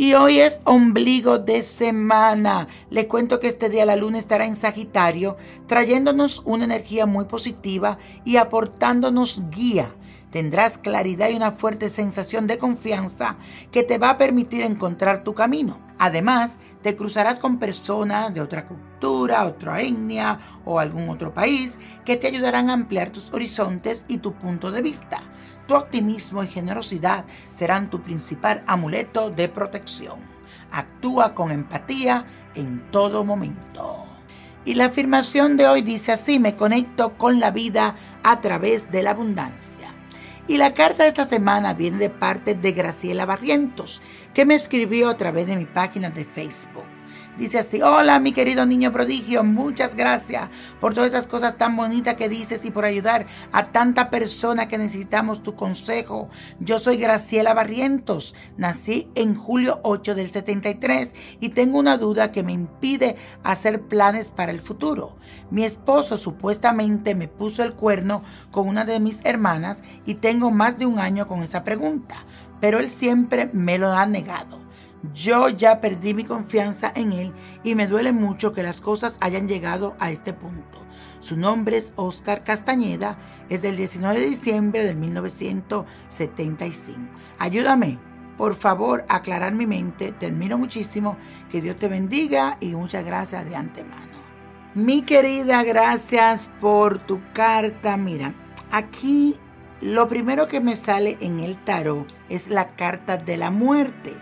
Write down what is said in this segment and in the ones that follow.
Y hoy es ombligo de semana. Le cuento que este día la luna estará en Sagitario, trayéndonos una energía muy positiva y aportándonos guía. Tendrás claridad y una fuerte sensación de confianza que te va a permitir encontrar tu camino. Además, te cruzarás con personas de otra cultura, otra etnia o algún otro país que te ayudarán a ampliar tus horizontes y tu punto de vista. Tu optimismo y generosidad serán tu principal amuleto de protección. Actúa con empatía en todo momento. Y la afirmación de hoy dice así, me conecto con la vida a través de la abundancia. Y la carta de esta semana viene de parte de Graciela Barrientos, que me escribió a través de mi página de Facebook. Dice así, hola mi querido niño prodigio, muchas gracias por todas esas cosas tan bonitas que dices y por ayudar a tanta persona que necesitamos tu consejo. Yo soy Graciela Barrientos, nací en julio 8 del 73 y tengo una duda que me impide hacer planes para el futuro. Mi esposo supuestamente me puso el cuerno con una de mis hermanas y tengo más de un año con esa pregunta, pero él siempre me lo ha negado. Yo ya perdí mi confianza en él y me duele mucho que las cosas hayan llegado a este punto. Su nombre es Oscar Castañeda, es del 19 de diciembre de 1975. Ayúdame, por favor, a aclarar mi mente. Te admiro muchísimo. Que Dios te bendiga y muchas gracias de antemano. Mi querida, gracias por tu carta. Mira, aquí lo primero que me sale en el tarot es la carta de la muerte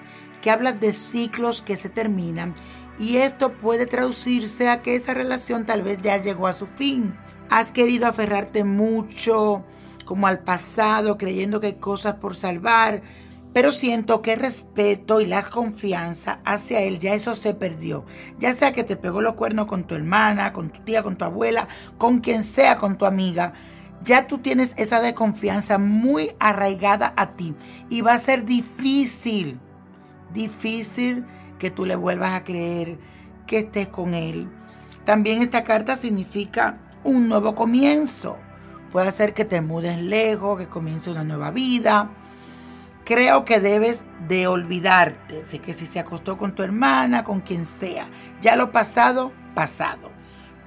que de ciclos que se terminan y esto puede traducirse a que esa relación tal vez ya llegó a su fin. Has querido aferrarte mucho como al pasado, creyendo que hay cosas por salvar, pero siento que el respeto y la confianza hacia él ya eso se perdió. Ya sea que te pegó los cuernos con tu hermana, con tu tía, con tu abuela, con quien sea, con tu amiga. Ya tú tienes esa desconfianza muy arraigada a ti y va a ser difícil difícil que tú le vuelvas a creer que estés con él. También esta carta significa un nuevo comienzo. Puede ser que te mudes lejos, que comience una nueva vida. Creo que debes de olvidarte. Sé que si se acostó con tu hermana, con quien sea, ya lo pasado, pasado.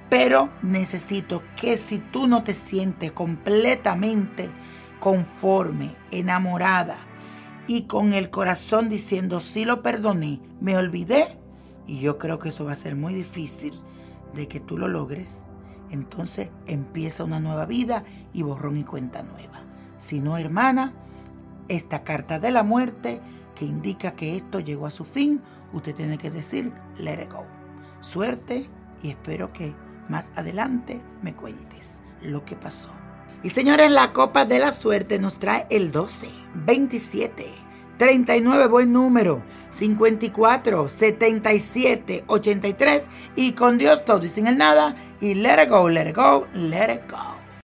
Pero necesito que si tú no te sientes completamente conforme, enamorada, y con el corazón diciendo, sí lo perdoné, me olvidé, y yo creo que eso va a ser muy difícil de que tú lo logres, entonces empieza una nueva vida y borrón y cuenta nueva. Si no, hermana, esta carta de la muerte que indica que esto llegó a su fin, usted tiene que decir, let it go. Suerte y espero que más adelante me cuentes lo que pasó. Y señores, la copa de la suerte nos trae el 12, 27, 39, buen número, 54, 77, 83 y con Dios todo y sin el nada y let it go, let it go, let it go.